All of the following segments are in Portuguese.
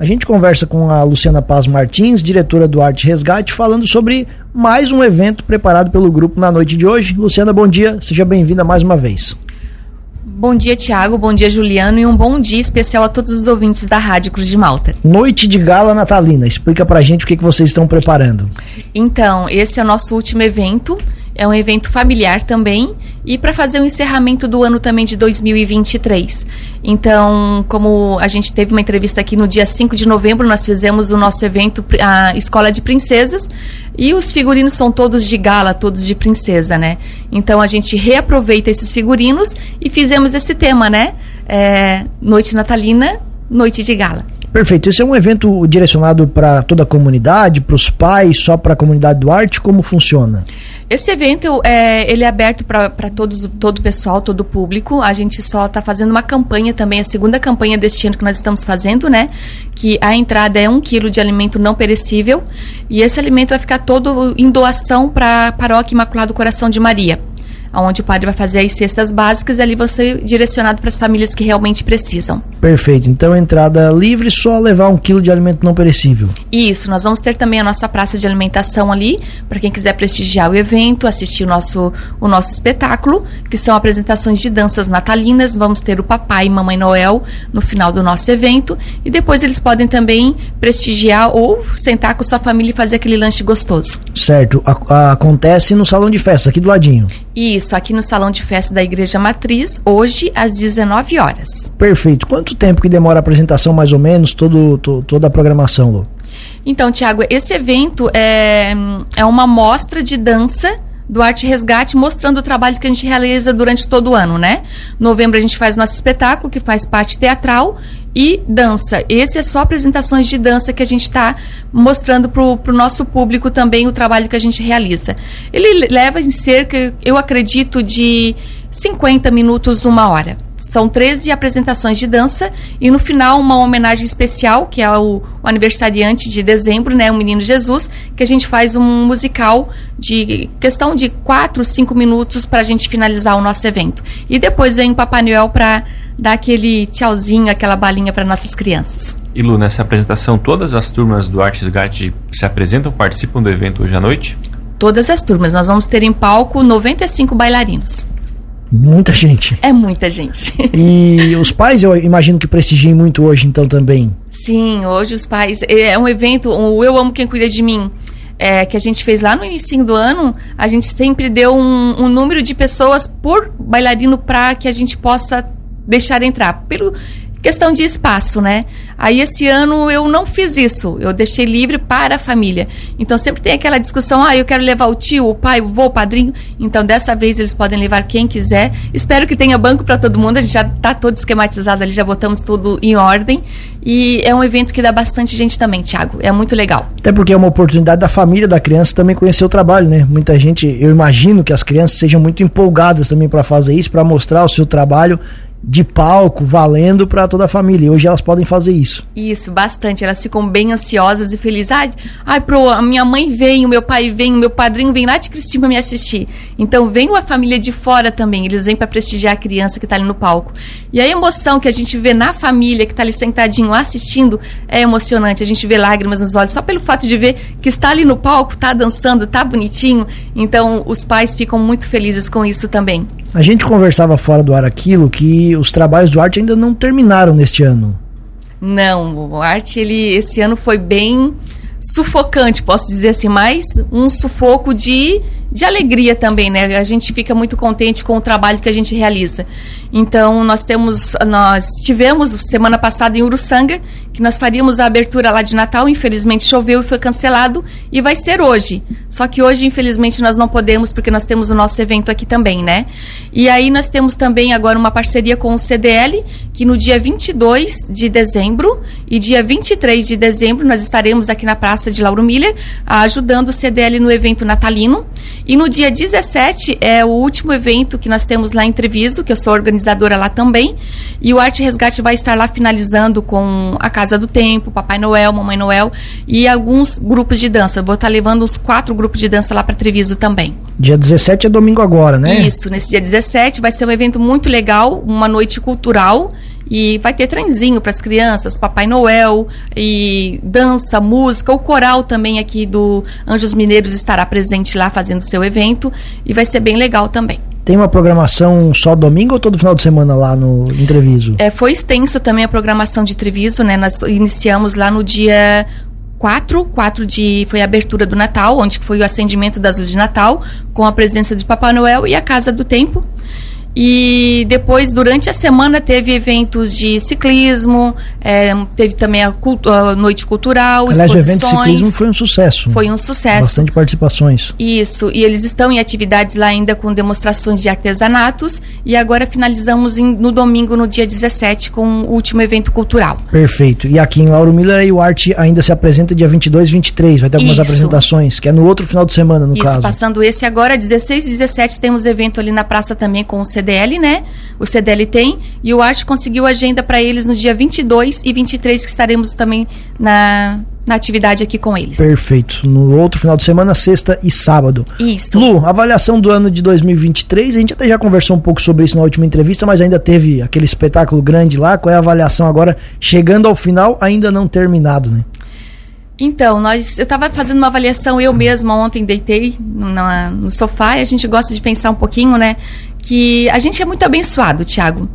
a gente conversa com a Luciana Paz Martins, diretora do Arte Resgate, falando sobre mais um evento preparado pelo grupo na noite de hoje. Luciana, bom dia, seja bem-vinda mais uma vez. Bom dia, Tiago. Bom dia, Juliano. E um bom dia especial a todos os ouvintes da Rádio Cruz de Malta. Noite de gala natalina. Explica pra gente o que, que vocês estão preparando. Então, esse é o nosso último evento é um evento familiar também e para fazer o encerramento do ano também de 2023. Então, como a gente teve uma entrevista aqui no dia 5 de novembro, nós fizemos o nosso evento, a Escola de Princesas, e os figurinos são todos de gala, todos de princesa, né? Então a gente reaproveita esses figurinos e fizemos esse tema, né? É, noite natalina, noite de gala. Perfeito. Esse é um evento direcionado para toda a comunidade, para os pais, só para a comunidade do arte? Como funciona? Esse evento é, ele é aberto para todo o pessoal, todo o público. A gente só está fazendo uma campanha também, a segunda campanha deste ano que nós estamos fazendo, né? Que a entrada é um quilo de alimento não perecível e esse alimento vai ficar todo em doação para a Paróquia Imaculado Coração de Maria onde o padre vai fazer as cestas básicas e ali ser direcionado para as famílias que realmente precisam. Perfeito. Então, entrada livre, só levar um quilo de alimento não perecível. Isso. Nós vamos ter também a nossa praça de alimentação ali, para quem quiser prestigiar o evento, assistir o nosso, o nosso espetáculo, que são apresentações de danças natalinas. Vamos ter o Papai e Mamãe Noel no final do nosso evento. E depois eles podem também prestigiar ou sentar com sua família e fazer aquele lanche gostoso. Certo. A, acontece no salão de festa, aqui do ladinho. Isso, aqui no Salão de Festa da Igreja Matriz, hoje às 19 horas. Perfeito. Quanto tempo que demora a apresentação, mais ou menos, todo, to, toda a programação, Lu? Então, Tiago, esse evento é, é uma mostra de dança do Arte Resgate, mostrando o trabalho que a gente realiza durante todo o ano, né? Novembro a gente faz nosso espetáculo, que faz parte teatral, e dança. Esse é só apresentações de dança que a gente está mostrando para o nosso público também o trabalho que a gente realiza. Ele leva em cerca, eu acredito, de 50 minutos, uma hora. São 13 apresentações de dança e no final uma homenagem especial, que é o, o, aniversariante de dezembro, né, o Menino Jesus, que a gente faz um musical de questão de 4, 5 minutos para a gente finalizar o nosso evento. E depois vem o Papai Noel para dar aquele tchauzinho, aquela balinha para nossas crianças. E Lu, nessa apresentação, todas as turmas do Artes Gatti se apresentam, participam do evento hoje à noite? Todas as turmas. Nós vamos ter em palco 95 bailarinos. Muita gente. É muita gente. E os pais, eu imagino que prestigiem muito hoje, então, também. Sim, hoje os pais. É um evento, o Eu Amo Quem Cuida de Mim. É, que a gente fez lá no início do ano, a gente sempre deu um, um número de pessoas por bailarino para que a gente possa deixar entrar. Pelo questão de espaço, né? Aí esse ano eu não fiz isso, eu deixei livre para a família. Então sempre tem aquela discussão, ah, eu quero levar o tio, o pai, o vô, o padrinho. Então dessa vez eles podem levar quem quiser. Espero que tenha banco para todo mundo, a gente já está todo esquematizado ali, já botamos tudo em ordem. E é um evento que dá bastante gente também, Thiago. É muito legal. Até porque é uma oportunidade da família da criança também conhecer o trabalho, né? Muita gente, eu imagino que as crianças sejam muito empolgadas também para fazer isso, para mostrar o seu trabalho de palco valendo para toda a família. Hoje elas podem fazer isso. Isso, bastante. Elas ficam bem ansiosas e felizes. Ai, ai pro, a minha mãe vem, o meu pai vem, o meu padrinho vem lá de Cristina me assistir. Então vem a família de fora também. Eles vêm para prestigiar a criança que está ali no palco. E a emoção que a gente vê na família que está ali sentadinho assistindo é emocionante. A gente vê lágrimas nos olhos só pelo fato de ver que está ali no palco, está dançando, está bonitinho. Então os pais ficam muito felizes com isso também. A gente conversava fora do ar aquilo que os trabalhos do arte ainda não terminaram neste ano. Não, o arte ele esse ano foi bem sufocante, posso dizer assim, mais um sufoco de, de alegria também, né? A gente fica muito contente com o trabalho que a gente realiza. Então, nós temos, nós tivemos semana passada em Uruçanga que nós faríamos a abertura lá de Natal, infelizmente choveu e foi cancelado e vai ser hoje. Só que hoje, infelizmente, nós não podemos porque nós temos o nosso evento aqui também, né? E aí nós temos também agora uma parceria com o CDL, que no dia 22 de dezembro e dia 23 de dezembro nós estaremos aqui na Praça de Lauro Miller ajudando o CDL no evento natalino. E no dia 17 é o último evento que nós temos lá em Treviso, que eu sou organizadora lá também. E o Arte Resgate vai estar lá finalizando com a Casa do Tempo, Papai Noel, Mamãe Noel e alguns grupos de dança. Eu vou estar levando uns quatro grupos de dança lá para Treviso também. Dia 17 é domingo agora, né? Isso, nesse dia 17 vai ser um evento muito legal, uma noite cultural E vai ter trenzinho para as crianças, Papai Noel e dança, música, o coral também aqui do Anjos Mineiros estará presente lá fazendo seu evento e vai ser bem legal também. Tem uma programação só domingo ou todo final de semana lá no Entreviso? É, foi extenso também a programação de Treviso, né? Nós iniciamos lá no dia 4, 4 de foi a abertura do Natal, onde foi o acendimento das luzes de Natal, com a presença de Papai Noel e a Casa do Tempo. E depois, durante a semana, teve eventos de ciclismo, é, teve também a, cultu a, noite cultural, Aliás, o evento de ciclismo foi um sucesso. Foi um sucesso. Bastante participações. Isso, e eles estão em atividades lá ainda com demonstrações de artesanatos. E agora finalizamos em, no domingo, no dia 17, com o último evento cultural. Perfeito. E aqui em Lauro Miller, o Arte ainda se apresenta dia 22 e 23. Vai ter algumas Isso. apresentações, que é no outro final de semana, no Isso, caso. Isso, passando esse agora, 16 e 17, temos evento ali na praça também com o CDL, né? O CDL tem. E o Arte conseguiu agenda para eles no dia 22 e 23, que estaremos também na, na atividade aqui com eles. Perfeito. No outro final de semana, sexta e sábado. Isso. Lu, avaliação do ano de 2023. A gente até já conversou um pouco sobre isso na última entrevista, mas ainda teve aquele espetáculo grande lá. Qual é a avaliação agora, chegando ao final, ainda não terminado, né? Então, nós, eu estava fazendo uma avaliação eu mesma ontem, deitei no, no sofá e a gente gosta de pensar um pouquinho, né? Que a gente é muito abençoado, Tiago.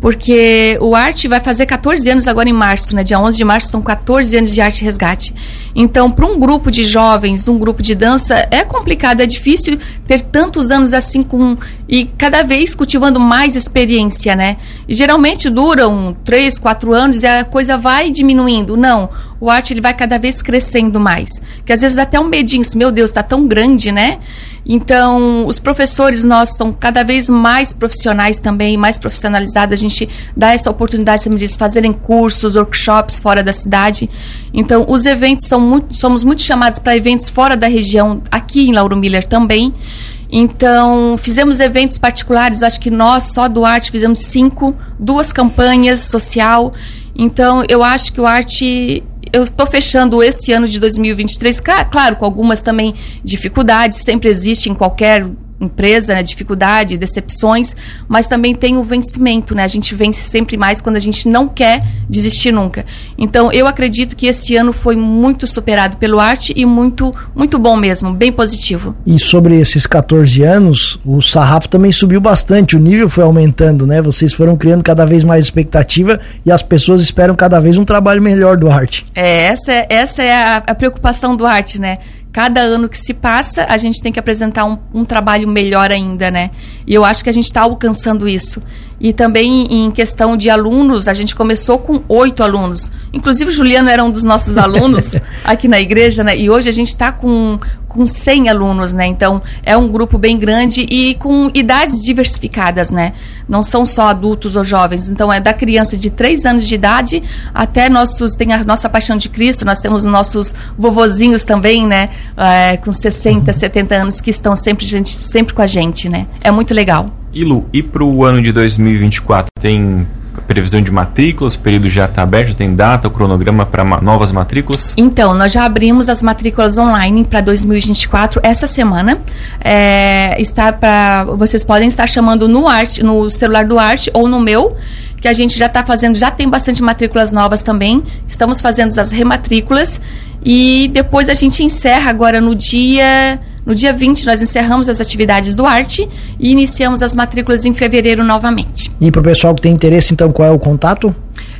Porque o Arte vai fazer 14 anos agora em março, né? Dia 11 de março são 14 anos de Arte Resgate. Então, para um grupo de jovens, um grupo de dança, é complicado, é difícil ter tantos anos assim com e cada vez cultivando mais experiência, né? E geralmente duram 3, 4 anos e a coisa vai diminuindo. Não, o Arte ele vai cada vez crescendo mais. Que às vezes dá até um medinho, meu Deus, está tão grande, né? Então, os professores nossos estão cada vez mais profissionais também, mais profissionalizados. A gente dá essa oportunidade, você me disse, fazerem cursos, workshops fora da cidade. Então, os eventos são muito, somos muito chamados para eventos fora da região, aqui em Lauro Miller também. Então, fizemos eventos particulares, acho que nós, só do arte, fizemos cinco, duas campanhas social. Então, eu acho que o arte eu estou fechando esse ano de 2023, claro, com algumas também dificuldades, sempre existe em qualquer empresa, né, dificuldade, decepções, mas também tem o vencimento, né? A gente vence sempre mais quando a gente não quer desistir nunca. Então, eu acredito que esse ano foi muito superado pelo arte e muito muito bom mesmo, bem positivo. E sobre esses 14 anos, o sarrafo também subiu bastante, o nível foi aumentando, né? Vocês foram criando cada vez mais expectativa e as pessoas esperam cada vez um trabalho melhor do arte. É, essa, é, essa é a, a preocupação do arte, né? Cada ano que se passa, a gente tem que apresentar um, um trabalho melhor ainda, né? E eu acho que a gente está alcançando isso. E também em questão de alunos, a gente começou com oito alunos. Inclusive, o Juliano era um dos nossos alunos aqui na igreja, né? E hoje a gente está com, com 100 alunos, né? Então, é um grupo bem grande e com idades diversificadas, né? Não são só adultos ou jovens. Então, é da criança de 3 anos de idade até nossos. Tem a nossa Paixão de Cristo, nós temos nossos vovozinhos também, né? É, com 60, 70 uhum. anos que estão sempre, gente, sempre com a gente, né? É muito legal. E Lu, e para o ano de 2024 tem previsão de matrículas? O período já está aberto? Tem data, o cronograma para ma novas matrículas? Então, nós já abrimos as matrículas online para 2024 essa semana. É, está para vocês podem estar chamando no arte, no celular do Arte ou no meu que a gente já está fazendo, já tem bastante matrículas novas também. Estamos fazendo as rematrículas e depois a gente encerra agora no dia no dia 20, nós encerramos as atividades do Arte e iniciamos as matrículas em fevereiro novamente. E para o pessoal que tem interesse, então, qual é o contato?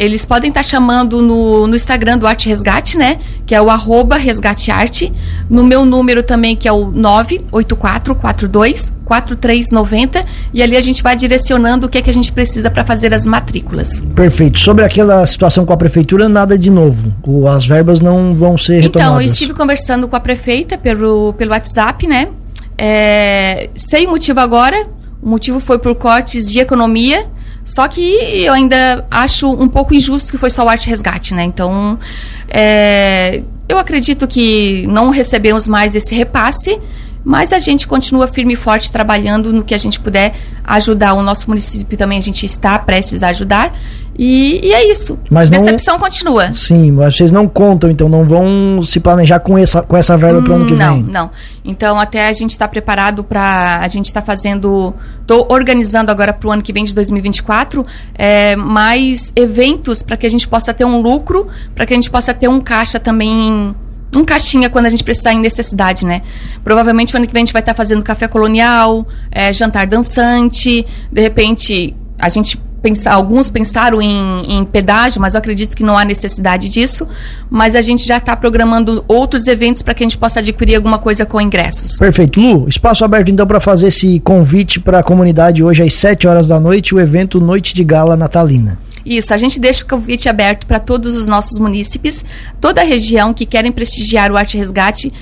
Eles podem estar tá chamando no, no Instagram do Arte Resgate, né? Que é o arroba resgatearte. No meu número também, que é o 98442 4390. E ali a gente vai direcionando o que é que a gente precisa para fazer as matrículas. Perfeito. Sobre aquela situação com a prefeitura, nada de novo. As verbas não vão ser retomadas. Então, eu estive conversando com a prefeita pelo, pelo WhatsApp, né? É, sem motivo agora. O motivo foi por cortes de economia só que eu ainda acho um pouco injusto que foi só o arte resgate, né? Então, é, eu acredito que não recebemos mais esse repasse. Mas a gente continua firme e forte trabalhando no que a gente puder ajudar. O nosso município também a gente está prestes a ajudar. E, e é isso. Mas Decepção não, continua. Sim, mas vocês não contam, então não vão se planejar com essa, com essa verba para o ano que não, vem? Não, não. Então até a gente está preparado para. A gente está fazendo. Estou organizando agora para o ano que vem de 2024 é, mais eventos para que a gente possa ter um lucro, para que a gente possa ter um caixa também um caixinha quando a gente precisar em necessidade, né? Provavelmente o ano que vem a gente vai estar fazendo café colonial, é, jantar dançante, de repente a gente pensar, alguns pensaram em, em, pedágio, mas eu acredito que não há necessidade disso. Mas a gente já está programando outros eventos para que a gente possa adquirir alguma coisa com ingressos. Perfeito. Lu, espaço aberto então para fazer esse convite para a comunidade hoje às 7 horas da noite, o evento Noite de Gala Natalina. Isso, a gente deixa o convite aberto para todos os nossos munícipes, toda a região que querem prestigiar o Arte Resgate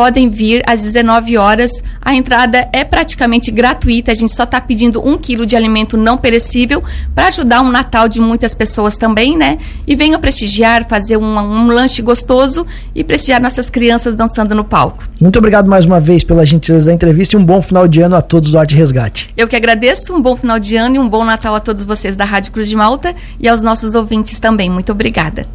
podem vir às 19 horas. A entrada é praticamente gratuita. A gente só está pedindo um quilo de alimento não perecível para ajudar um Natal de muitas pessoas também, né? E venham prestigiar, fazer um, um, lanche gostoso e prestigiar nossas crianças dançando no palco. Muito obrigado mais uma vez pela gentileza da entrevista e um bom final de ano a todos do Arte Resgate. Eu que agradeço. Um bom final de ano e um bom Natal a todos vocês da Rádio Cruz de Malta e aos nossos ouvintes também. Muito obrigada.